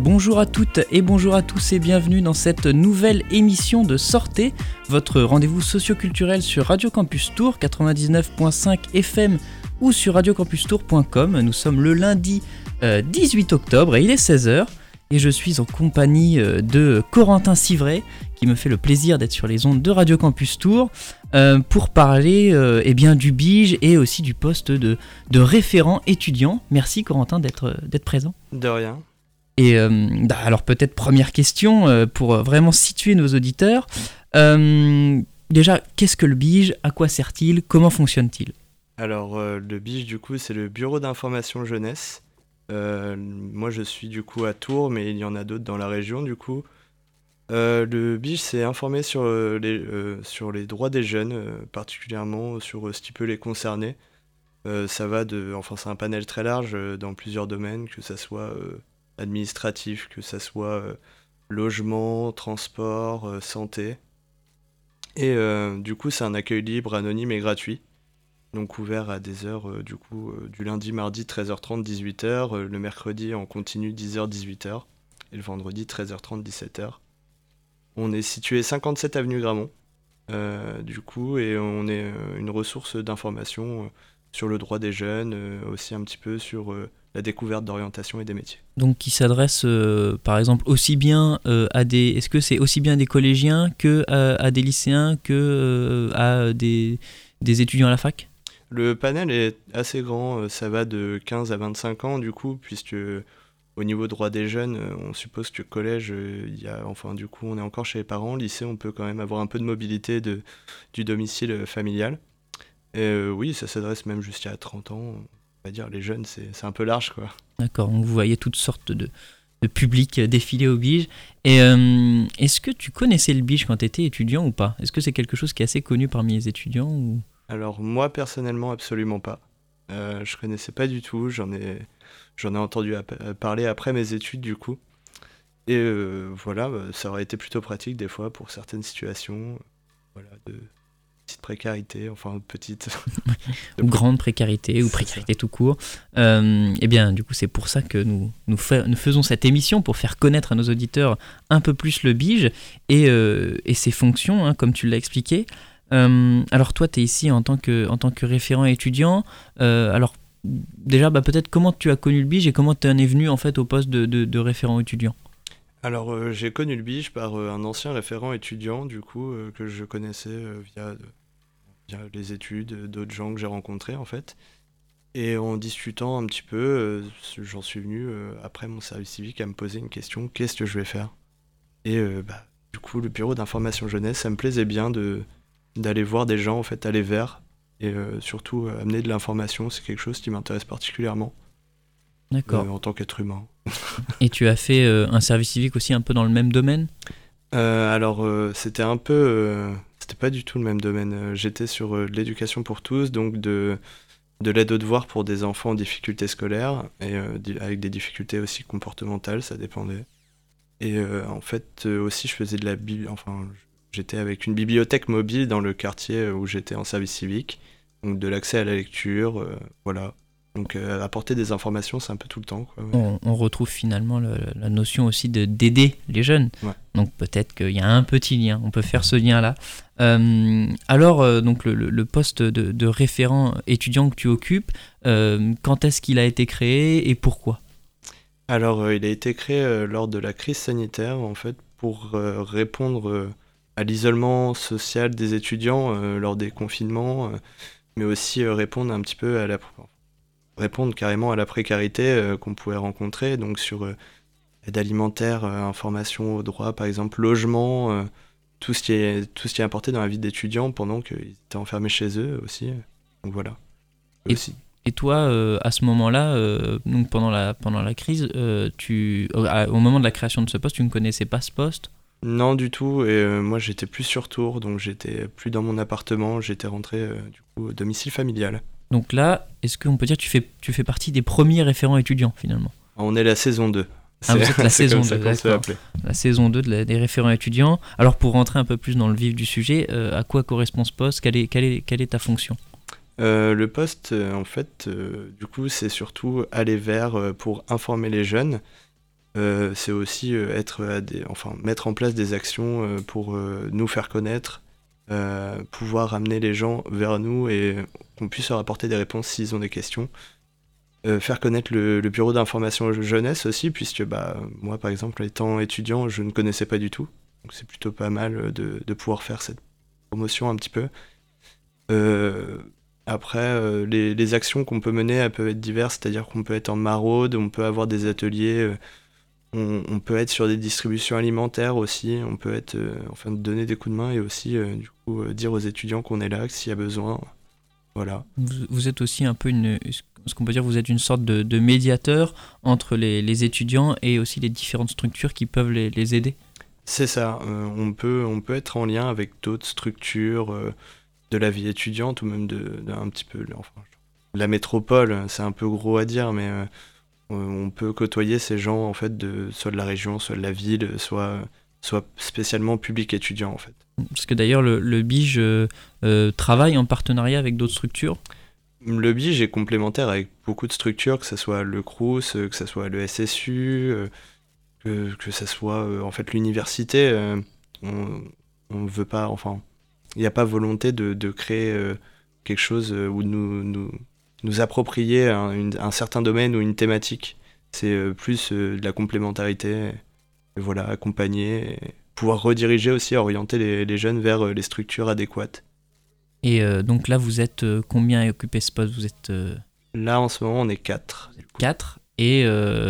Bonjour à toutes et bonjour à tous et bienvenue dans cette nouvelle émission de Sortez, votre rendez-vous socioculturel sur Radio Campus Tour 99.5 FM ou sur radiocampustour.com. Nous sommes le lundi 18 euh, octobre et il est 16h et je suis en compagnie euh, de Corentin Civray qui me fait le plaisir d'être sur les ondes de Radio Campus Tour euh, pour parler eh bien, du BIGE et aussi du poste de, de référent étudiant. Merci Corentin d'être présent. De rien. Et euh, bah, alors peut-être première question pour vraiment situer nos auditeurs. déjà, qu'est-ce que le BIGE? À quoi sert-il? Comment fonctionne-t-il? Alors le BIGE du coup c'est le Bureau d'information jeunesse. Moi je suis du coup à Tours mais il y en a d'autres dans la région du coup. le BIGE c'est informer sur, les, sur les droits des jeunes, particulièrement sur ce qui peut les concerner. ça va de, enfin c'est un panel très large dans plusieurs domaines, que ce soit administratif, que ce soit euh, logement, transport, euh, santé. Et euh, du coup, c'est un accueil libre, anonyme et gratuit. Donc ouvert à des heures du coup du lundi, mardi 13h30, 18h, le mercredi en continu 10h, 18h et le vendredi 13h30, 17h. On est situé 57 avenue Gramont, du coup, et on est une ressource d'information sur le droit des jeunes, aussi un petit peu sur la découverte d'orientation et des métiers. Donc qui s'adresse euh, par exemple aussi bien euh, à des... Est-ce que c'est aussi bien des collégiens que à, des lycéens que euh, à des, des, étudiants à la fac? Le panel est assez grand, ça va de 15 à 25 ans du coup, puisque au niveau droit des jeunes, on suppose que collège, il y a, enfin du coup on est encore chez les parents, lycée on peut quand même avoir un peu de mobilité de, du domicile familial. Et oui, ça s'adresse même jusqu'à 30 ans dire, les jeunes, c'est un peu large, quoi. D'accord, vous voyez toutes sortes de, de publics défiler au Bige. Et euh, est-ce que tu connaissais le Bige quand tu étais étudiant ou pas? Est-ce que c'est quelque chose qui est assez connu parmi les étudiants ou... Alors moi personnellement absolument pas. Euh, je connaissais pas du tout, j'en ai, j'en ai entendu parler après mes études du coup. Et euh, voilà, ça aurait été plutôt pratique des fois pour certaines situations. Voilà, de, petite précarité, enfin petite. ou grande précarité, ou précarité tout court. Euh, eh bien, du coup, c'est pour ça que nous, nous, nous, faisons cette émission, pour faire connaître à nos auditeurs un peu plus le BIGE et, euh, et ses fonctions, hein, comme tu l'as expliqué. Euh, alors toi, tu es ici en tant, que, en tant que référent étudiant. alors déjà, bah, peut-être comment tu as connu le BIGE et comment tu en es venu en fait au poste de, de, référent étudiant? Alors j'ai connu le BIGE par un ancien référent étudiant du coup que je connaissais via les études, d'autres gens que j'ai rencontrés en fait. Et en discutant un petit peu, euh, j'en suis venu euh, après mon service civique à me poser une question qu'est-ce que je vais faire? Et euh, bah, du coup, le bureau d'information jeunesse, ça me plaisait bien de d'aller voir des gens en fait aller vers et surtout amener de l'information, c'est quelque chose qui m'intéresse particulièrement. D'accord. en tant qu'être humain. et tu as fait un service civique aussi un peu dans le même domaine? Alors, c'était un peu c'était pas du tout le même domaine. Euh, j'étais sur euh, l'éducation pour tous, donc de, de l'aide aux devoirs pour des enfants en difficulté scolaire et euh, avec des difficultés aussi comportementales, ça dépendait. Et en fait, aussi, je faisais de la enfin, j'étais avec une bibliothèque mobile dans le quartier où j'étais en service civique, donc de l'accès à la lecture, voilà. Donc euh, apporter des informations, c'est un peu tout le temps. on, retrouve finalement la notion aussi de d'aider les jeunes. Donc peut-être qu'il y a un petit lien, on peut faire ce lien-là. Euh, alors, euh, donc le, poste de, référent étudiant que tu occupes, quand est-ce qu'il a été créé et pourquoi? Alors, il a été créé lors de la crise sanitaire, en fait, pour répondre à l'isolement social des étudiants lors des confinements, mais aussi répondre un petit peu à la répondre carrément à la précarité euh, qu'on pouvait rencontrer, donc sur euh, aide alimentaire, euh, information au droit, par exemple, logement, tout, ce qui est, tout ce qui est apporté dans la vie d'étudiants pendant qu'ils étaient enfermés chez eux aussi. Donc voilà. Et, aussi. et toi, à ce moment-là, donc pendant la, pendant la crise, tu, au moment de la création de ce poste, tu ne connaissais pas ce poste? Non, du tout. Et moi, j'étais plus sur tour, donc j'étais plus dans mon appartement. J'étais rentré du coup au domicile familial. Donc là, est-ce qu'on peut dire que tu fais, tu fais partie des premiers référents étudiants finalement? On est la saison 2. Ah, vous êtes la saison 2, La saison 2 des référents étudiants. Alors pour rentrer un peu plus dans le vif du sujet, à quoi correspond ce poste? Quelle est, quelle, est, quelle est ta fonction? Le poste, en fait, du coup, c'est surtout aller vers pour informer les jeunes. C'est aussi être des, enfin, mettre en place des actions pour nous faire connaître euh, pouvoir amener les gens vers nous et qu'on puisse leur apporter des réponses s'ils ont des questions. Euh, faire connaître le, bureau d'information jeunesse aussi, puisque bah, moi, par exemple, étant étudiant, je ne connaissais pas du tout. Donc c'est plutôt pas mal de, pouvoir faire cette promotion un petit peu. Euh, après, les, les, actions qu'on peut mener, elles peuvent être diverses, c'est-à-dire qu'on peut être en maraude, on peut avoir des ateliers on, peut être sur des distributions alimentaires aussi, on peut être, euh, enfin, donner des coups de main et aussi, euh, du coup, euh, dire aux étudiants qu'on est là, s'il y a besoin. Voilà. Vous, êtes aussi un peu une, ce qu'on peut dire, vous êtes une sorte de, médiateur entre les, étudiants et aussi les différentes structures qui peuvent les, aider. C'est ça. on peut, on peut être en lien avec d'autres structures de la vie étudiante ou même de, un petit peu, enfin, la métropole. C'est un peu gros à dire, mais on peut côtoyer ces gens en fait de soit de la région, soit de la ville, soit soit spécialement public étudiant en fait. Parce que d'ailleurs le, le BIGE euh, euh, travaille en partenariat avec d'autres structures? Le BIGE est complémentaire avec beaucoup de structures, que ce soit le CRUS, que ce soit le SSU, que, que ce soit en fait l'université. on ne veut pas, enfin, il n'y a pas volonté de, de créer quelque chose où nous, nous, nous approprier un, certain domaine ou une thématique. C'est euh, plus euh, de la complémentarité, et voilà, accompagner, pouvoir rediriger aussi, orienter les, jeunes vers euh, les structures adéquates. Et donc là, vous êtes combien à occuper ce poste? Vous êtes Là, en ce moment, on est quatre. Quatre et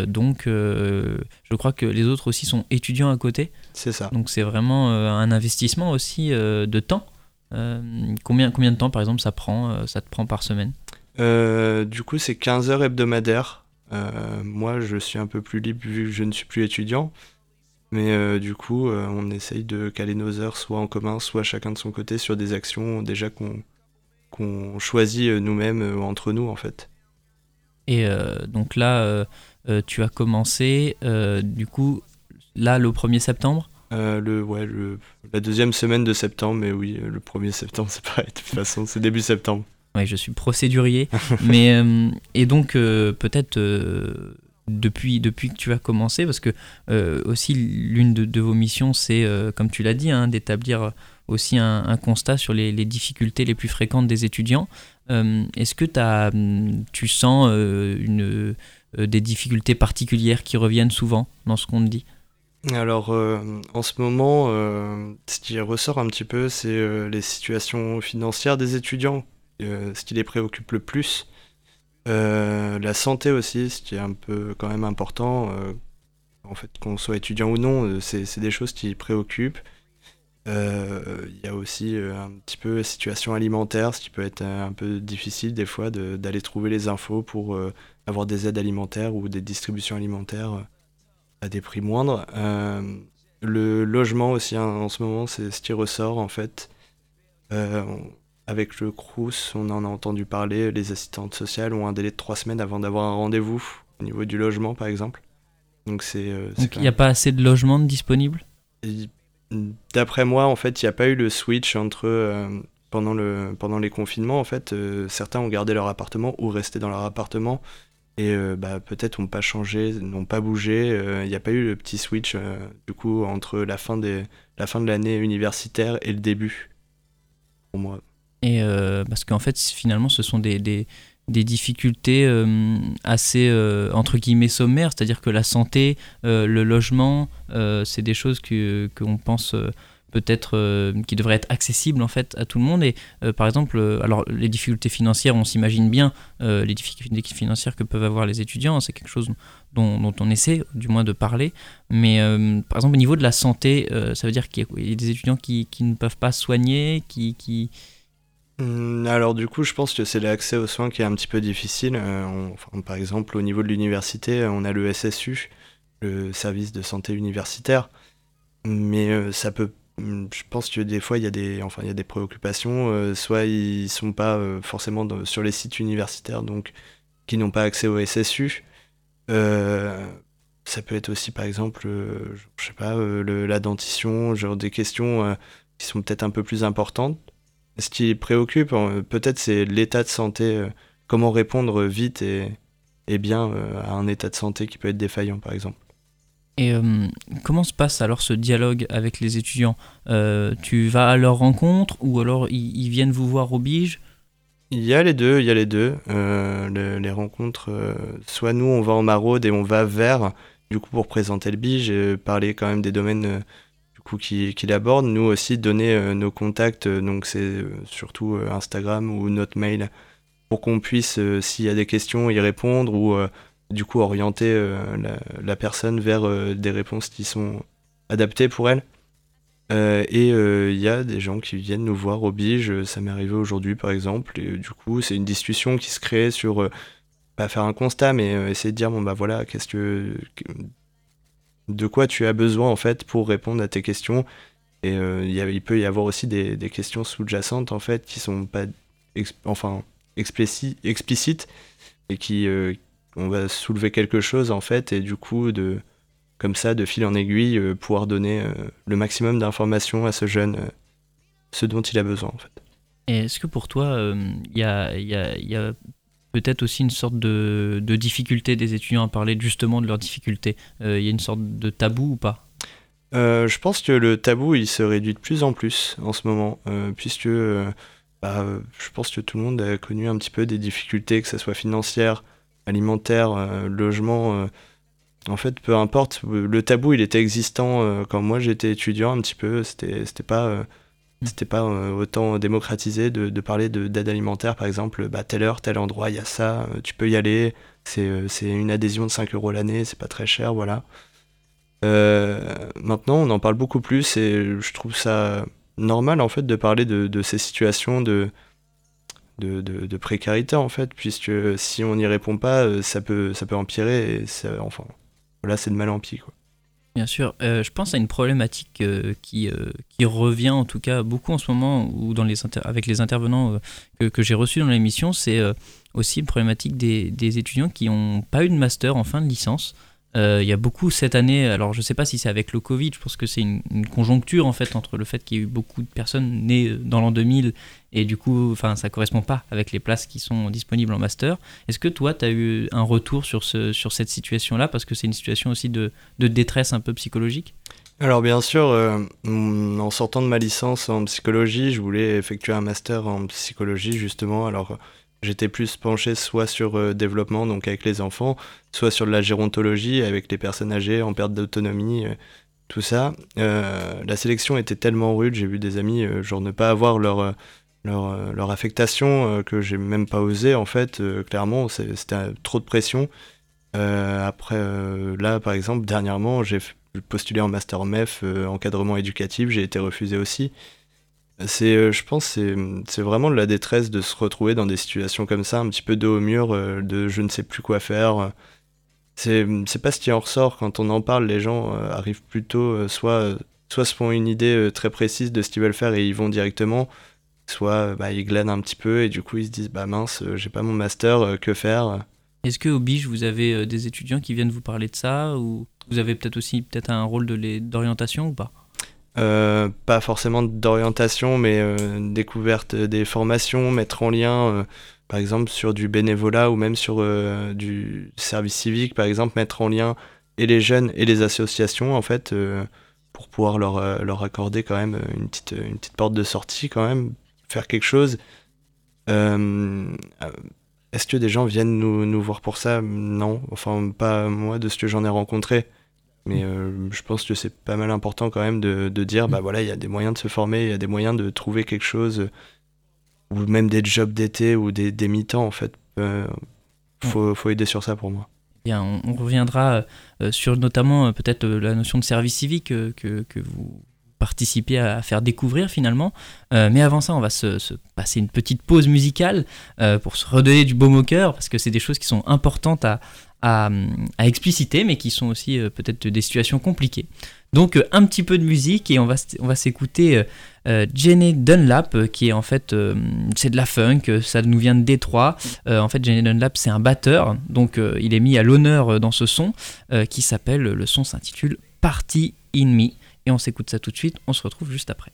donc, je crois que les autres aussi sont étudiants à côté. C'est ça. Donc, c'est vraiment un investissement aussi de temps. combien, combien de temps, par exemple, ça, prend, ça te prend par semaine? Euh, du coup, c'est 15 heures hebdomadaires. Euh, moi, je suis un peu plus libre vu que je ne suis plus étudiant. Mais euh, du coup, on essaye de caler nos heures soit en commun, soit chacun de son côté sur des actions déjà qu'on choisit nous-mêmes entre nous en fait. Et donc là, tu as commencé, du coup, là, le 1er septembre? Le, ouais, le, la deuxième semaine de septembre, mais oui, le 1er septembre, c'est pareil, de toute façon, c'est début septembre. Je suis procédurier. mais, euh, et donc, euh, peut-être euh, depuis, depuis que tu as commencé, parce que aussi l'une de, vos missions, c'est, comme tu l'as dit, hein, d'établir aussi un, constat sur les, difficultés les plus fréquentes des étudiants. Est-ce que as, tu sens une, des difficultés particulières qui reviennent souvent dans ce qu'on te dit? Alors, en ce moment, ce qui ressort un petit peu, c'est les situations financières des étudiants ce qui les préoccupe le plus. Euh, la santé aussi, ce qui est un peu quand même important. Euh, en fait, qu'on soit étudiant ou non, c'est des choses qui préoccupent. Il y a aussi un petit peu la situation alimentaire, ce qui peut être un peu difficile des fois d'aller trouver les infos pour avoir des aides alimentaires ou des distributions alimentaires à des prix moindres. le logement aussi, hein, en ce moment, c'est ce qui ressort en fait. Avec le Crous, on en a entendu parler, les assistantes sociales ont un délai de trois semaines avant d'avoir un rendez-vous au niveau du logement, par exemple. Donc c'est. Euh, il n'y a pas assez de logements disponibles? D'après moi, en fait, il n'y a pas eu le switch entre euh, pendant le pendant les confinements. En fait, euh, certains ont gardé leur appartement ou resté dans leur appartement et bah, peut-être n'ont pas changé, n'ont pas bougé. Il n'y a pas eu le petit switch du coup entre la fin des la fin de l'année universitaire et le début. Pour moi. Euh, parce qu'en fait, finalement, ce sont des, des, des difficultés euh, assez, euh, entre guillemets, sommaires, c'est-à-dire que la santé, le logement, c'est des choses qu'on pense peut-être qui devraient être accessibles en fait à tout le monde. Et par exemple alors les difficultés financières on s'imagine bien les difficultés financières que peuvent avoir les étudiants c'est quelque chose dont, on essaie du moins de parler. Mais par exemple au niveau de la santé ça veut dire qu'il y, a des étudiants qui, qui, ne peuvent pas soigner qui, alors du coup, je pense que c'est l'accès aux soins qui est un petit peu difficile. Euh, par exemple, au niveau de l'université, on a le SSU, le service de santé universitaire, mais euh, ça peut. Hum, je pense que des fois, il y a des, enfin, il y a des préoccupations. Euh, soit ils sont pas forcément sur les sites universitaires, donc qui n'ont pas accès au SSU. ça peut être aussi, par exemple, je sais pas, la dentition, genre des questions qui sont peut-être un peu plus importantes. Ce qui préoccupe, peut-être, c'est l'état de santé, comment répondre vite et, et bien à un état de santé qui peut être défaillant, par exemple. Et euh, comment se passe alors ce dialogue avec les étudiants? Euh, Tu vas à leur rencontre ou alors ils, viennent vous voir au bige Il y a les deux, il y a les deux. Euh, les rencontres, soit nous on va en maraude et on va vers, du coup pour présenter le bige et parler quand même des domaines coup qu'il aborde. Nous aussi donner nos contacts, donc c'est surtout Instagram ou notre mail pour qu'on puisse, s'il y a des questions, y répondre ou du coup orienter euh, la, personne vers euh, des réponses qui sont adaptées pour elle. Euh, et il y a des gens qui viennent nous voir au bige, ça m'est arrivé aujourd'hui par exemple, et du coup c'est une discussion qui se crée sur pas faire un constat, mais essayer de dire bon bah voilà, qu'est-ce que de quoi tu as besoin en fait pour répondre à tes questions. Et il peut y avoir aussi des, questions sous-jacentes en fait qui sont pas enfin explicites et qui, on va soulever quelque chose en fait et du coup de comme ça de fil en aiguille euh, pouvoir donner euh, le maximum d'informations à ce jeune euh, ce dont il a besoin en fait. Est-ce que pour toi il y a, peut-être aussi une sorte de, difficulté des étudiants à parler justement de leurs difficultés Il y a une sorte de tabou ou pas? Je pense que le tabou il se réduit de plus en plus en ce moment puisque bah, je pense que tout le monde a connu un petit peu des difficultés que ce soit financières alimentaire, euh, logement, euh, en fait, peu importe. Le tabou, il était existant euh, quand moi j'étais étudiant un petit peu. C'était pas, c'était pas autant démocratisé de, parler d'aide alimentaire, par exemple. Bah, telle heure, tel endroit, il y a ça, tu peux y aller. C'est, c'est une adhésion de 5 euros l'année, c'est pas très cher, voilà. maintenant, on en parle beaucoup plus et je trouve ça normal en fait de parler de, de ces situations de, de, précarité en fait, puisque si on n'y répond pas, euh, ça peut, ça peut empirer et enfin, là c'est de mal en pis quoi. Bien sûr, euh, je pense à une problématique euh, qui, qui revient en tout cas beaucoup en ce moment ou dans les avec les intervenants que, que j'ai reçus dans l'émission, c'est aussi une problématique des, des étudiants qui n'ont pas eu de master en fin de licence. Euh, il y a beaucoup cette année, alors je ne sais pas si c'est avec le Covid, je pense que c'est une, conjoncture en fait entre le fait qu'il y a eu beaucoup de personnes nées dans l'an 2000 et du coup enfin, ça correspond pas avec les places qui sont disponibles en master. Est-ce que toi tu as eu un retour sur, ce, sur cette situation-là? Parce que c'est une situation aussi de, de, détresse un peu psychologique alors bien sûr, euh, en sortant de ma licence en psychologie, je voulais effectuer un master en psychologie justement. Alors J'étais plus penché soit sur euh, développement, donc avec les enfants, soit sur de la gérontologie avec les personnes âgées en perte d'autonomie, euh, tout ça. Euh, la sélection était tellement rude, j'ai vu des amis genre ne pas avoir leur, leur, leur affectation que j'ai même pas osé en fait, clairement, c'était trop de pression. après, là par exemple, dernièrement, j'ai postulé en master MEF, encadrement éducatif, j'ai été refusé aussi. C'est, euh, je pense, c'est, vraiment de la détresse de se retrouver dans des situations comme ça, un petit peu dos au mur, euh, de je ne sais plus quoi faire. C'est, pas ce qui en ressort quand on en parle. Les gens euh, arrivent plutôt, soit, soit se font une idée très précise de ce qu'ils veulent faire et ils vont directement, soit bah, ils glanent un petit peu et du coup ils se disent bah mince, j'ai pas mon master, que faire? Est-ce que au Bige vous avez des étudiants qui viennent vous parler de ça ou vous avez peut-être aussi peut-être un rôle de d'orientation ou pas? Euh, pas forcément d'orientation, mais euh, découverte des formations, mettre en lien, euh, par exemple, sur du bénévolat ou même sur du service civique, par exemple, mettre en lien et les jeunes et les associations, en fait, pour pouvoir leur, leur accorder quand même une petite, une petite porte de sortie, quand même, faire quelque chose. Est-ce que des gens viennent nous, nous voir pour ça? Non, enfin, pas moi, de ce que j'en ai rencontré. Mais euh, je pense que c'est pas mal important quand même de, de dire, bah voilà, il y a des moyens de se former, il y a des moyens de trouver quelque chose, ou même des jobs d'été ou des, des mi-temps en fait. Euh, faut, faut, aider sur ça pour moi. Bien, on, reviendra euh, sur notamment peut-être la notion de service civique que, que vous participez à, faire découvrir finalement. mais avant ça, on va se, se passer une petite pause musicale pour se redonner du baume au cœur, parce que c'est des choses qui sont importantes à, à, expliciter, mais qui sont aussi peut-être des situations compliquées. Donc un petit peu de musique et on va, on va s'écouter Jenny Dunlap, qui est en fait, c'est de la funk, ça nous vient de Détroit. en fait, Jenny Dunlap, c'est un batteur, donc il est mis à l'honneur dans ce son qui s'appelle, le son s'intitule Party in Me. Et on s'écoute ça tout de suite, on se retrouve juste après.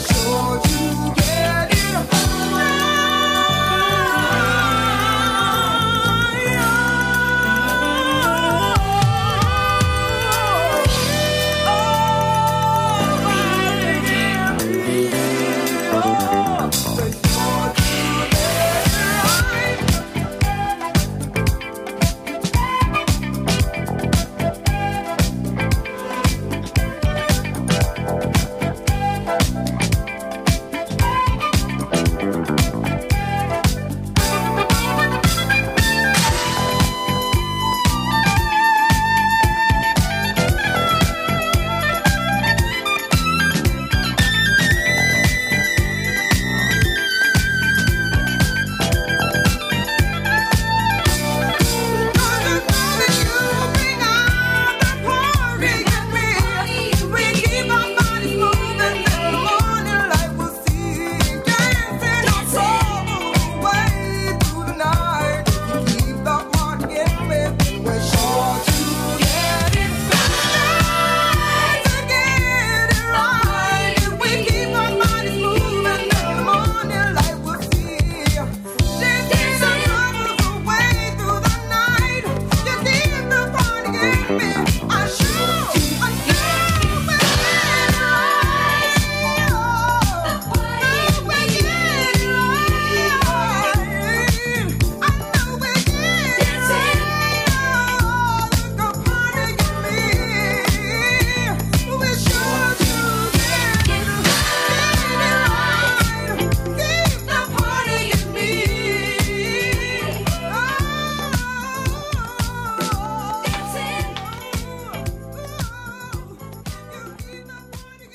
told you.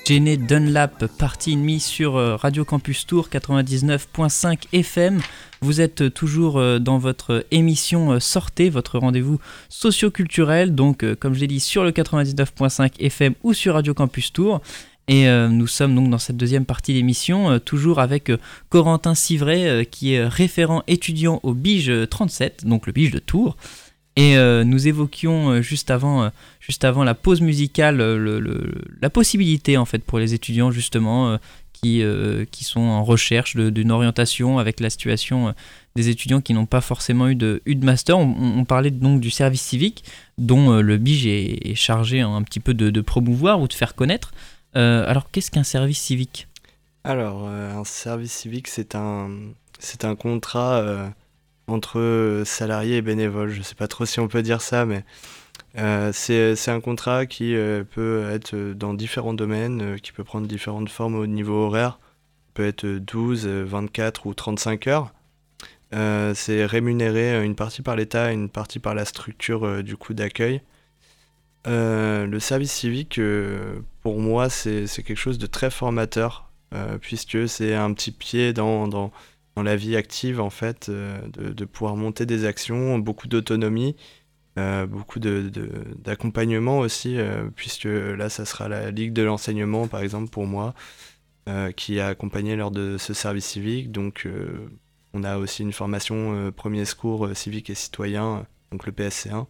Jenny Dunlap, partie ennemie sur euh, Radio Campus Tour 99.5 FM. Vous êtes toujours euh, dans votre émission euh, Sortez, votre rendez-vous socio-culturel, donc comme je l'ai dit sur le 99.5 FM ou sur Radio Campus Tour. Et nous sommes donc dans cette deuxième partie d'émission, toujours avec Corentin Civray, qui est référent étudiant au Bige 37, donc le Bige de Tours. Et euh, nous évoquions euh, juste avant, euh, juste avant la pause musicale la possibilité en fait pour les étudiants justement qui, qui sont en recherche d'une orientation avec la situation des étudiants qui n'ont pas forcément eu de, master. On, parlait donc du service civique, dont le BIGE est, chargé un petit peu de, promouvoir ou de faire connaître. alors, qu'est-ce qu'un service civique? Alors, un service civique, c'est un, un contrat entre salariés et bénévoles. Je ne sais pas trop si on peut dire ça, mais euh, c'est un contrat qui euh, peut être dans différents domaines, euh, qui peut prendre différentes formes au niveau horaire. peut être 12, 24 ou 35 heures. c'est rémunéré une partie par l'État une partie par la structure du coup d'accueil. le service civique, pour moi, c'est quelque chose de très formateur, puisque c'est un petit pied dans, dans, dans, la vie active, en fait, de, de pouvoir monter des actions, beaucoup d'autonomie, euh, beaucoup d'accompagnement de, aussi, euh, puisque là, ça sera la Ligue de l'enseignement, par exemple, pour moi, euh, qui a accompagné lors de ce service civique. Donc, on a aussi une formation premier secours civique et citoyen, donc le PSC1.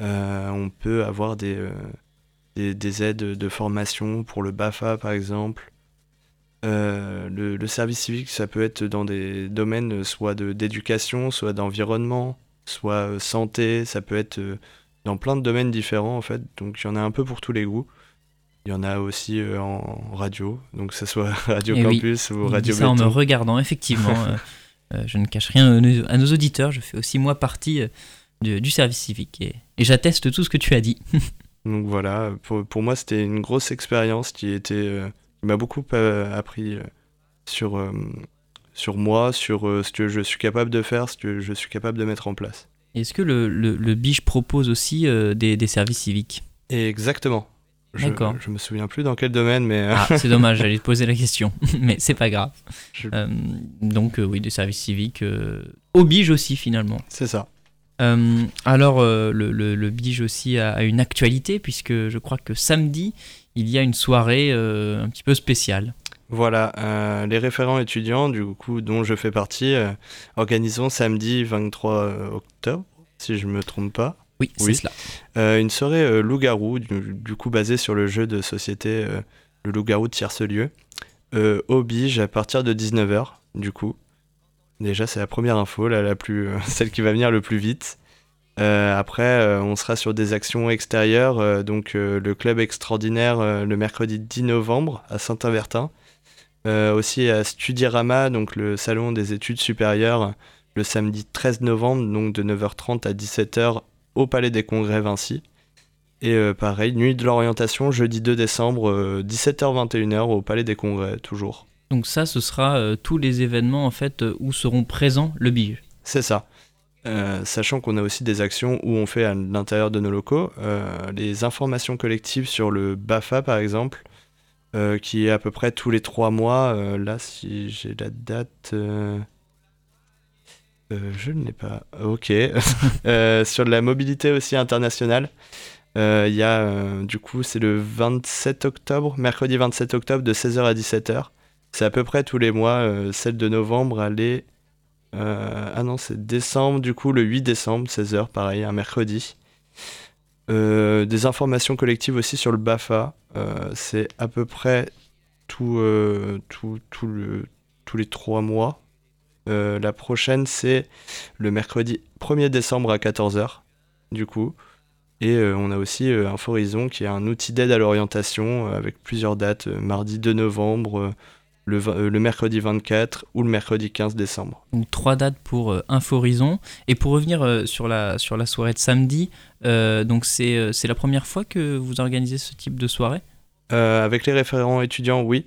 on peut avoir des, des, aides de formation pour le BAFA, par exemple. Le, le, service civique, ça peut être dans des domaines soit d'éducation, soit d'environnement, soit euh, santé, ça peut être euh, dans plein de domaines différents en fait. Donc il y en a un peu pour tous les goûts. Il y en a aussi euh, en radio, donc que ce soit Radio eh Campus ou Radio ça en me regardant, effectivement. je ne cache rien à nos auditeurs, je fais aussi moi partie du, service civique et, j'atteste tout ce que tu as dit. donc voilà, pour, pour moi c'était une grosse expérience qui, était, qui m'a beaucoup appris sur sur moi, sur euh, ce que je suis capable de faire, ce que je suis capable de mettre en place. Est-ce que le, le, BIGE propose aussi euh, des, des, services civiques? Exactement. D'accord. Je, me souviens plus dans quel domaine, mais. Euh, ah, c'est dommage, j'allais te poser la question, mais c'est pas grave. donc, oui, des services civiques au BIGE aussi, finalement. C'est ça. alors, le, le, le, BIGE aussi a, a, une actualité, puisque je crois que samedi, il y a une soirée un petit peu spéciale. Voilà, euh, les référents étudiants, du coup, dont je fais partie, euh, organisons samedi 23 octobre, si je ne me trompe pas. Oui, c'est cela. Euh, une soirée loup-garou, du, coup basée sur le jeu de société Le loup-garou de tierce-lieu, au Bige à partir de 19h, du coup. Déjà, c'est la première info, là, la plus, celle qui va venir le plus vite. Après, on sera sur des actions extérieures, donc le club extraordinaire le mercredi 10 novembre à Saint-Avertin. Euh, aussi à Studirama, donc le salon des études supérieures, le samedi 13 novembre, donc de 9h30 à 17h au Palais des Congrès Vinci. Et euh, pareil, nuit de l'orientation, jeudi 2 décembre, 17h-21h euh, au Palais des Congrès, toujours. Donc ça, ce sera tous les événements en fait où seront présents le BIG. C'est ça. Sachant qu'on a aussi des actions où on fait à l'intérieur de nos locaux les informations collectives sur le BAFA par exemple, euh, qui est à peu près tous les trois mois. Euh, là, si j'ai la date. Euh, je ne l'ai pas. Ok. sur la mobilité aussi internationale. Il y a, du coup, c'est le 27 octobre, mercredi 27 octobre, de 16h à 17h. C'est à peu près tous les mois. celle de novembre, elle. Ah non, c'est décembre, du coup, le 8 décembre, 16h, pareil, un mercredi. des informations collectives aussi sur le BAFA. Euh, c'est à peu près tout, euh, tout, tous les trois mois. Euh, la prochaine, c'est le mercredi 1er décembre à 14h, du coup. Et on a aussi Inforison, qui est un outil d'aide à l'orientation avec plusieurs dates, mardi 2 novembre, le, le, mercredi 24 ou le mercredi 15 décembre. Donc trois dates pour Inforison. Et pour revenir sur, la, sur la soirée de samedi, donc c'est la première fois que vous organisez ce type de soirée? Avec les référents étudiants, oui.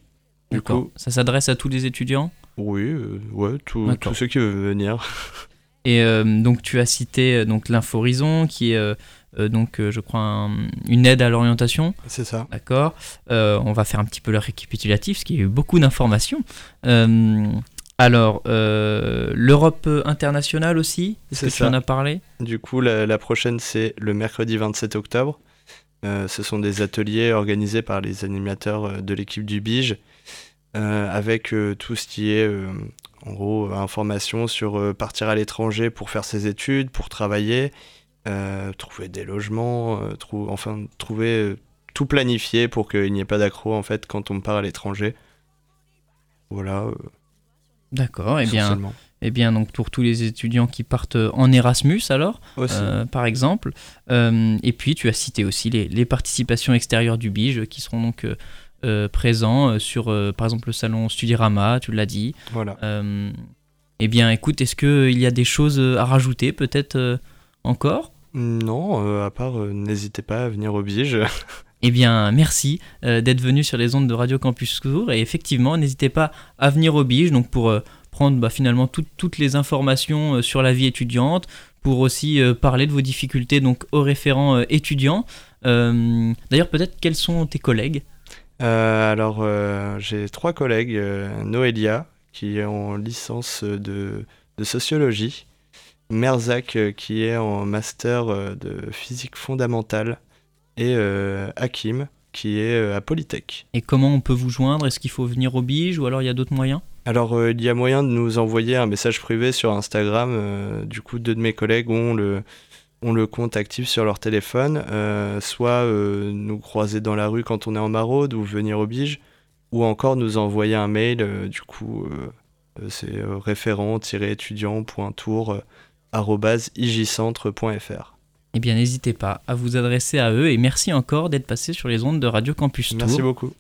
Du coup, ça s'adresse à tous les étudiants? Oui, ouais, tous ceux qui veulent venir. Et donc tu as cité donc l'Inforison qui est donc je crois une aide à l'orientation. C'est ça. D'accord. on va faire un petit peu le récapitulatif parce qu'il y a eu beaucoup d'informations. alors l'Europe internationale aussi. Est-ce que tu en as parlé? Du coup la, la prochaine c'est le mercredi 27 octobre. ce sont des ateliers organisés par les animateurs de l'équipe du Bige euh, avec euh, tout ce qui est euh, en gros information sur partir à l'étranger pour faire ses études, pour travailler, trouver des logements, enfin trouver tout planifié pour qu'il n'y ait pas d'accro en fait quand on part à l'étranger. voilà. D'accord, et eh bien, eh bien, donc pour tous les étudiants qui partent en Erasmus, alors, par exemple. et puis, tu as cité aussi les, les participations extérieures du BIGE qui seront donc euh, présent euh, sur, euh, par exemple, le salon Studirama, tu l'as dit. Voilà. eh bien, écoute, est-ce qu'il y a des choses à rajouter, peut-être encore? Non, à part, n'hésitez pas à venir au Bige. Eh bien, merci d'être venu sur les ondes de Radio Campus Tour. Et effectivement, n'hésitez pas à venir au Bige donc pour prendre bah, finalement toutes les informations sur la vie étudiante, pour aussi parler de vos difficultés donc aux référents étudiants. D'ailleurs, peut-être quels sont tes collègues? Euh, alors, euh, j'ai trois collègues. Euh, Noélia, qui est en licence de, de sociologie. Merzak, qui est en master de physique fondamentale. Et Hakim, qui est à Polytech. Et comment on peut vous joindre? Est-ce qu'il faut venir au Bige ou alors il y a d'autres moyens? Alors, il y a moyen de nous envoyer un message privé sur Instagram. du coup, deux de mes collègues ont le, on le compte actif sur leur téléphone, euh, soit euh, nous croiser dans la rue quand on est en maraude ou venir au bige, ou encore nous envoyer un mail, euh, du coup c'est Eh bien n'hésitez pas à vous adresser à eux et merci encore d'être passé sur les ondes de Radio Campus Tour. Merci beaucoup.